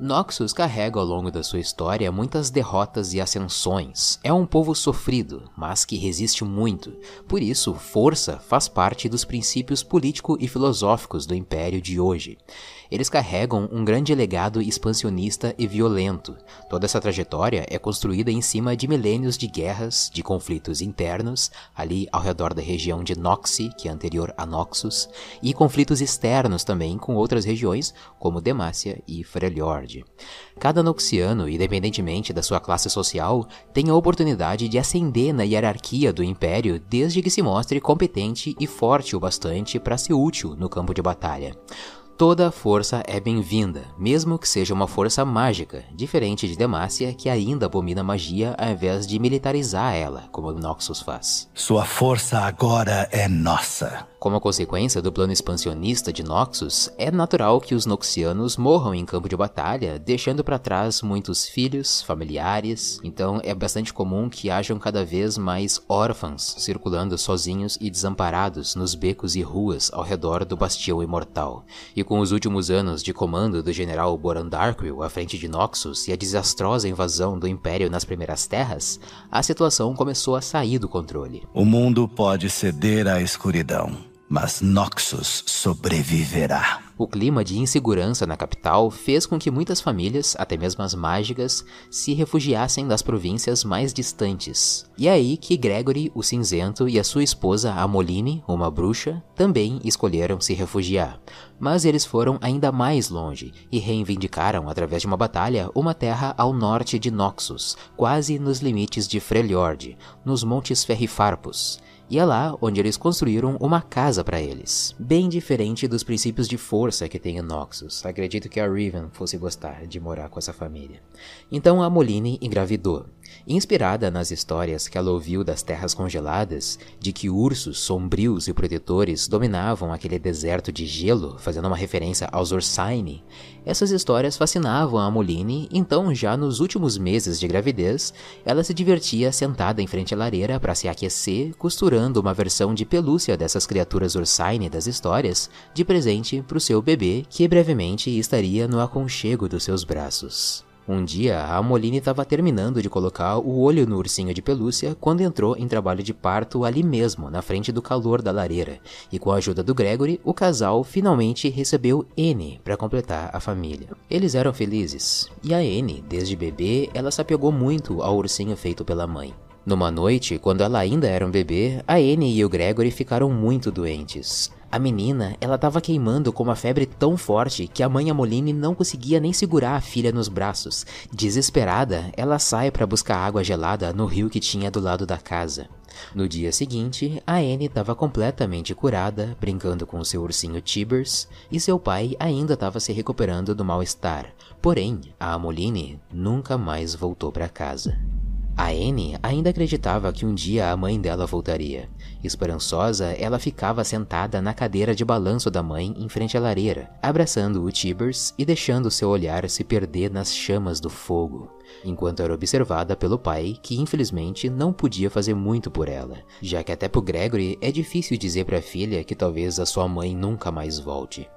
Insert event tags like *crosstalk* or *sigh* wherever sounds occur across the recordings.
Noxus carrega ao longo da sua história muitas derrotas e ascensões. É um povo sofrido, mas que resiste muito. Por isso, força faz parte dos princípios político e filosóficos do império de hoje. Eles carregam um grande legado expansionista e violento. Toda essa trajetória é construída em cima de milênios de guerras, de conflitos internos, ali ao redor da região de Noxi, que é anterior a Noxus, e conflitos externos também com outras regiões, como Demacia e Freljord. Cada Noxiano, independentemente da sua classe social, tem a oportunidade de ascender na hierarquia do Império desde que se mostre competente e forte o bastante para ser útil no campo de batalha. Toda força é bem-vinda, mesmo que seja uma força mágica, diferente de Demacia, que ainda abomina magia ao invés de militarizar ela, como Noxus faz. Sua força agora é nossa. Como consequência do plano expansionista de Noxus, é natural que os Noxianos morram em campo de batalha, deixando para trás muitos filhos, familiares, então é bastante comum que hajam cada vez mais órfãos circulando sozinhos e desamparados nos becos e ruas ao redor do Bastião Imortal. E com os últimos anos de comando do general Boran Darkwill à frente de Noxus e a desastrosa invasão do Império nas Primeiras Terras, a situação começou a sair do controle. O mundo pode ceder à escuridão mas Noxus sobreviverá. O clima de insegurança na capital fez com que muitas famílias, até mesmo as mágicas, se refugiassem das províncias mais distantes. E é aí que Gregory, o Cinzento, e a sua esposa Amoline, uma bruxa, também escolheram se refugiar. Mas eles foram ainda mais longe e reivindicaram, através de uma batalha, uma terra ao norte de Noxus, quase nos limites de Freljord, nos Montes Ferrifarpos e é lá onde eles construíram uma casa para eles. Bem diferente dos princípios de força que tem em Noxus. Acredito que a Riven fosse gostar de morar com essa família. Então a Moline engravidou. Inspirada nas histórias que ela ouviu das terras congeladas, de que ursos sombrios e protetores dominavam aquele deserto de gelo, fazendo uma referência aos Ursaini, essas histórias fascinavam a Moline, então já nos últimos meses de gravidez, ela se divertia sentada em frente à lareira para se aquecer, costurando uma versão de pelúcia dessas criaturas Ursaini das histórias de presente para o seu bebê, que brevemente estaria no aconchego dos seus braços. Um dia, a Moline estava terminando de colocar o olho no ursinho de pelúcia quando entrou em trabalho de parto ali mesmo, na frente do calor da lareira, e com a ajuda do Gregory, o casal finalmente recebeu N para completar a família. Eles eram felizes, e a N, desde bebê, ela se apegou muito ao ursinho feito pela mãe. Numa noite, quando ela ainda era um bebê, a Anne e o Gregory ficaram muito doentes. A menina, ela estava queimando com uma febre tão forte que a mãe Amoline não conseguia nem segurar a filha nos braços. Desesperada, ela sai para buscar água gelada no rio que tinha do lado da casa. No dia seguinte, a Anne estava completamente curada, brincando com seu ursinho Tibers, e seu pai ainda estava se recuperando do mal-estar. Porém, a Amoline nunca mais voltou para casa. A Anne ainda acreditava que um dia a mãe dela voltaria. Esperançosa, ela ficava sentada na cadeira de balanço da mãe em frente à lareira, abraçando o Tibers e deixando seu olhar se perder nas chamas do fogo enquanto era observada pelo pai, que infelizmente não podia fazer muito por ela, já que até pro Gregory é difícil dizer para a filha que talvez a sua mãe nunca mais volte.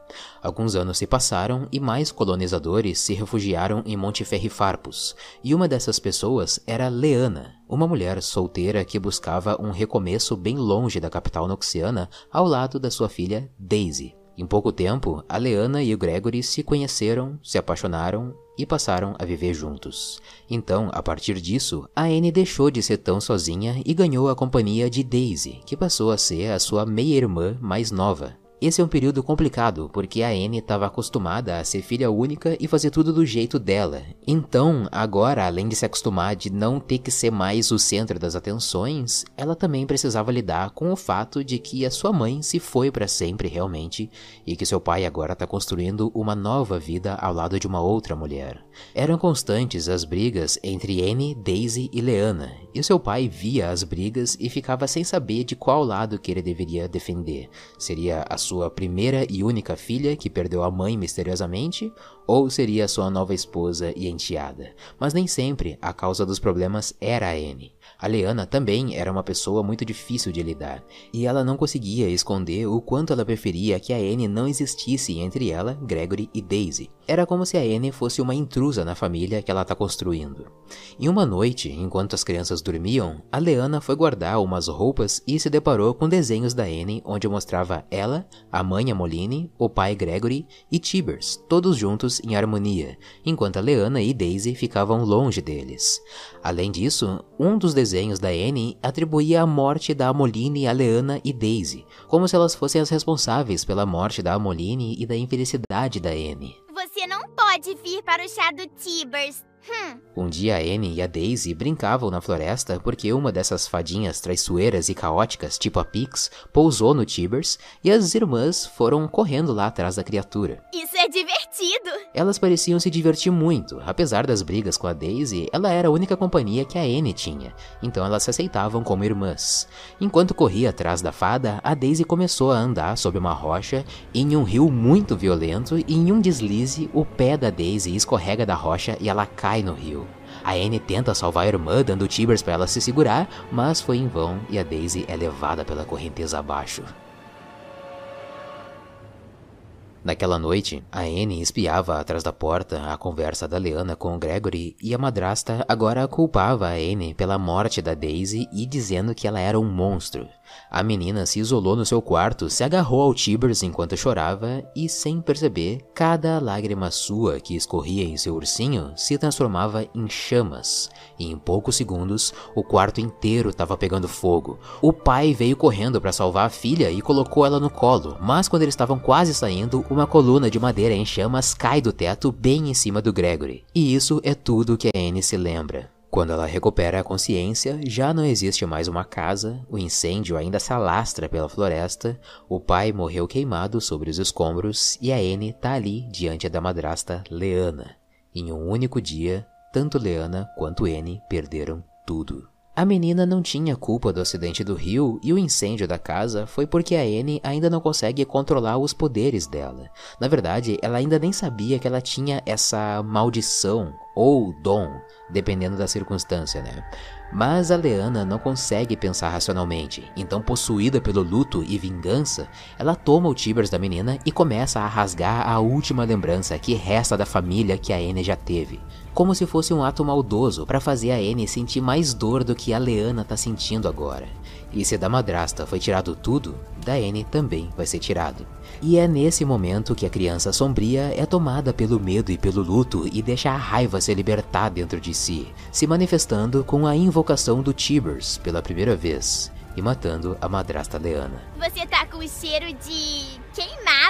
Alguns anos se passaram e mais colonizadores se refugiaram em Monteferrifarpus, e uma dessas pessoas era Leana, uma mulher solteira que buscava um recomeço bem longe da capital noxiana, ao lado da sua filha Daisy. Em pouco tempo, a Leana e o Gregory se conheceram, se apaixonaram e passaram a viver juntos. Então, a partir disso, a Anne deixou de ser tão sozinha e ganhou a companhia de Daisy, que passou a ser a sua meia-irmã mais nova. Esse é um período complicado, porque a Anne estava acostumada a ser filha única e fazer tudo do jeito dela. Então, agora, além de se acostumar de não ter que ser mais o centro das atenções, ela também precisava lidar com o fato de que a sua mãe se foi para sempre realmente e que seu pai agora está construindo uma nova vida ao lado de uma outra mulher. Eram constantes as brigas entre Anne, Daisy e Leana, e seu pai via as brigas e ficava sem saber de qual lado que ele deveria defender. Seria a sua primeira e única filha que perdeu a mãe misteriosamente, ou seria sua nova esposa e enteada. Mas nem sempre a causa dos problemas era a Anne. A Leana também era uma pessoa muito difícil de lidar, e ela não conseguia esconder o quanto ela preferia que a Anne não existisse entre ela, Gregory e Daisy. Era como se a Anne fosse uma intrusa na família que ela está construindo. Em uma noite, enquanto as crianças dormiam, a Leana foi guardar umas roupas e se deparou com desenhos da Anne onde mostrava ela, a mãe Amoline, o pai Gregory e Tibers, todos juntos em harmonia, enquanto Leana e Daisy ficavam longe deles. Além disso, um dos desenhos da Anne atribuía a morte da Amoline a Leana e Daisy, como se elas fossem as responsáveis pela morte da Amoline e da infelicidade da Anne. Você não pode vir para o chá do Tibers. Um dia a Anne e a Daisy brincavam na floresta porque uma dessas fadinhas traiçoeiras e caóticas, tipo a Pix, pousou no Tibers e as irmãs foram correndo lá atrás da criatura. Isso é divertido! Elas pareciam se divertir muito, apesar das brigas com a Daisy, ela era a única companhia que a Anne tinha, então elas se aceitavam como irmãs. Enquanto corria atrás da fada, a Daisy começou a andar sob uma rocha em um rio muito violento e em um deslize o pé da Daisy escorrega da rocha e ela cai no rio. A Anne tenta salvar a irmã, dando Tibers para ela se segurar, mas foi em vão e a Daisy é levada pela correnteza abaixo. Naquela noite, a Anne espiava atrás da porta a conversa da Leana com Gregory e a madrasta agora culpava a Anne pela morte da Daisy e dizendo que ela era um monstro. A menina se isolou no seu quarto, se agarrou ao Tibers enquanto chorava e, sem perceber, cada lágrima sua que escorria em seu ursinho se transformava em chamas. E em poucos segundos, o quarto inteiro estava pegando fogo. O pai veio correndo para salvar a filha e colocou ela no colo, mas quando eles estavam quase saindo, uma coluna de madeira em chamas cai do teto bem em cima do Gregory. E isso é tudo que a Anne se lembra. Quando ela recupera a consciência, já não existe mais uma casa, o incêndio ainda se alastra pela floresta, o pai morreu queimado sobre os escombros e a Anne tá ali diante da madrasta Leana. Em um único dia, tanto Leana quanto Anne perderam tudo. A menina não tinha culpa do acidente do rio e o incêndio da casa foi porque a Anne ainda não consegue controlar os poderes dela. Na verdade, ela ainda nem sabia que ela tinha essa maldição ou dom, dependendo da circunstância, né? Mas a Leana não consegue pensar racionalmente, então possuída pelo luto e vingança, ela toma o Tibers da menina e começa a rasgar a última lembrança que resta da família que a Anne já teve como se fosse um ato maldoso para fazer a Anne sentir mais dor do que a Leana tá sentindo agora. E se da madrasta foi tirado tudo, da Anne também vai ser tirado. E é nesse momento que a criança sombria é tomada pelo medo e pelo luto e deixa a raiva se libertar dentro de si, se manifestando com a invocação do Tibers pela primeira vez e matando a madrasta Leana. Você tá com o cheiro de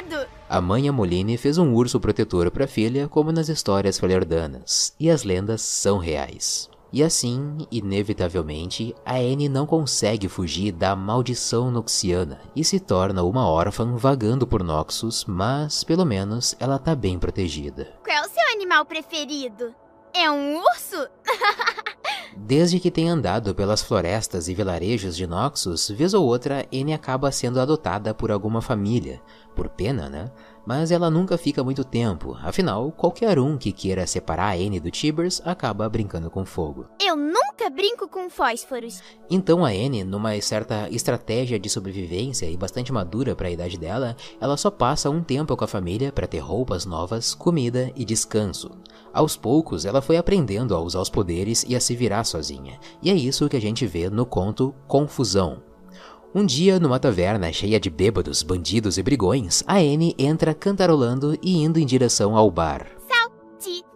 queimado. A mãe Amoline fez um urso protetor para a filha, como nas histórias falhardanas, e as lendas são reais. E assim, inevitavelmente, a Anne não consegue fugir da maldição noxiana e se torna uma órfã vagando por Noxus, mas pelo menos ela tá bem protegida. Qual é o seu animal preferido? É um urso? *laughs* Desde que tem andado pelas florestas e vilarejos de Noxus, vez ou outra, Anne acaba sendo adotada por alguma família, por pena, né? Mas ela nunca fica muito tempo, afinal, qualquer um que queira separar a Anne do Tibers acaba brincando com fogo. Eu nunca brinco com fósforos. Então a Anne, numa certa estratégia de sobrevivência e bastante madura para a idade dela, ela só passa um tempo com a família para ter roupas novas, comida e descanso. Aos poucos, ela foi aprendendo a usar os poderes e a se virar sozinha, e é isso que a gente vê no conto Confusão. Um dia, numa taverna cheia de bêbados, bandidos e brigões, a Anne entra cantarolando e indo em direção ao bar. Saltitar!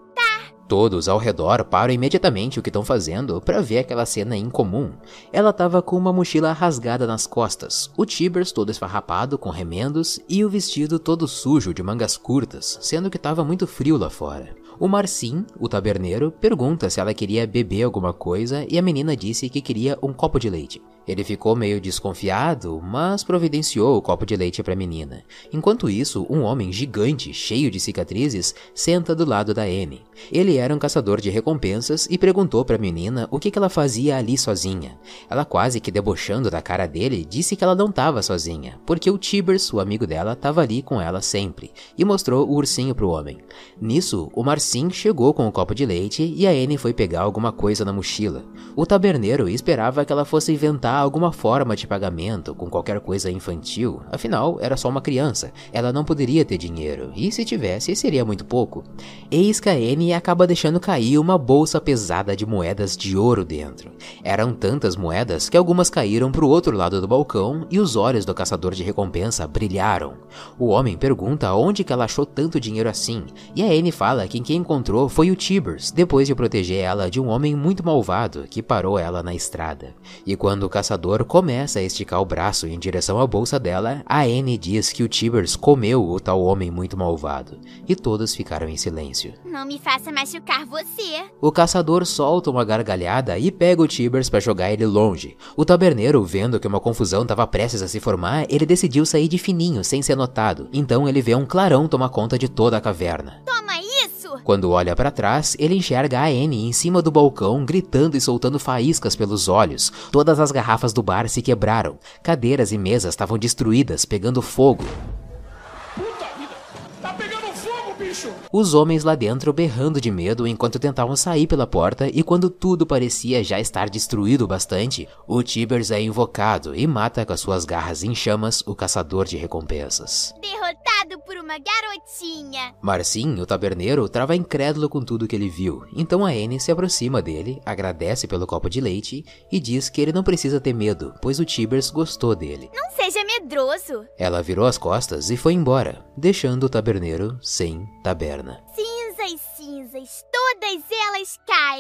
Todos ao redor param imediatamente o que estão fazendo para ver aquela cena incomum. Ela estava com uma mochila rasgada nas costas, o Tibers todo esfarrapado com remendos e o vestido todo sujo de mangas curtas, sendo que estava muito frio lá fora. O Marcin, o taberneiro, pergunta se ela queria beber alguma coisa e a menina disse que queria um copo de leite. Ele ficou meio desconfiado, mas providenciou o copo de leite para a menina. Enquanto isso, um homem gigante, cheio de cicatrizes, senta do lado da Anne. Ele era um caçador de recompensas e perguntou para a menina o que, ela fazia ali sozinha. Ela quase que debochando da cara dele, disse que ela não estava sozinha, porque o Tibers, o amigo dela, estava ali com ela sempre, e mostrou o ursinho pro homem. Nisso, o Marcin chegou com o copo de leite e a Anne foi pegar alguma coisa na mochila. O taberneiro esperava que ela fosse inventar alguma forma de pagamento com qualquer coisa infantil, afinal, era só uma criança, ela não poderia ter dinheiro, e se tivesse, seria muito pouco. Eis que a Anne acaba deixando cair uma bolsa pesada de moedas de ouro dentro. Eram tantas moedas que algumas caíram para o outro lado do balcão e os olhos do caçador de recompensa brilharam. O homem pergunta onde que ela achou tanto dinheiro assim, e a Anne fala que quem encontrou foi o Tibers, depois de proteger ela de um homem muito malvado que parou ela na estrada. E quando o caçador começa a esticar o braço em direção à bolsa dela, a Anne diz que o Tibers comeu o tal homem muito malvado, e todos ficaram em silêncio. Não me faça machucar você. O caçador solta uma gargalhada e pega o Tibers para jogar ele longe. O taberneiro, vendo que uma confusão estava prestes a se formar, ele decidiu sair de fininho, sem ser notado. Então ele vê um clarão tomar conta de toda a caverna. Toma isso! Quando olha para trás, ele enxerga a Anne em cima do balcão, gritando e soltando faíscas pelos olhos. Todas as garrafas do bar se quebraram. Cadeiras e mesas estavam destruídas, pegando fogo. Os homens lá dentro berrando de medo enquanto tentavam sair pela porta, e quando tudo parecia já estar destruído bastante, o Tibers é invocado e mata com as suas garras em chamas o caçador de recompensas. Derrotado por uma garotinha. Marcin, o taberneiro, trava incrédulo com tudo que ele viu, então a Anne se aproxima dele, agradece pelo copo de leite e diz que ele não precisa ter medo, pois o Tibers gostou dele. Não seja medroso. Ela virou as costas e foi embora, deixando o taberneiro sem taberna. Cinzas, cinzas, todas elas caem.